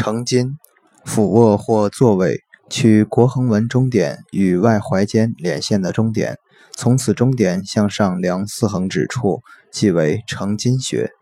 承筋俯卧或坐位取国横纹中点与外踝间连线的中点从此中点向上量四横指处即为承筋穴。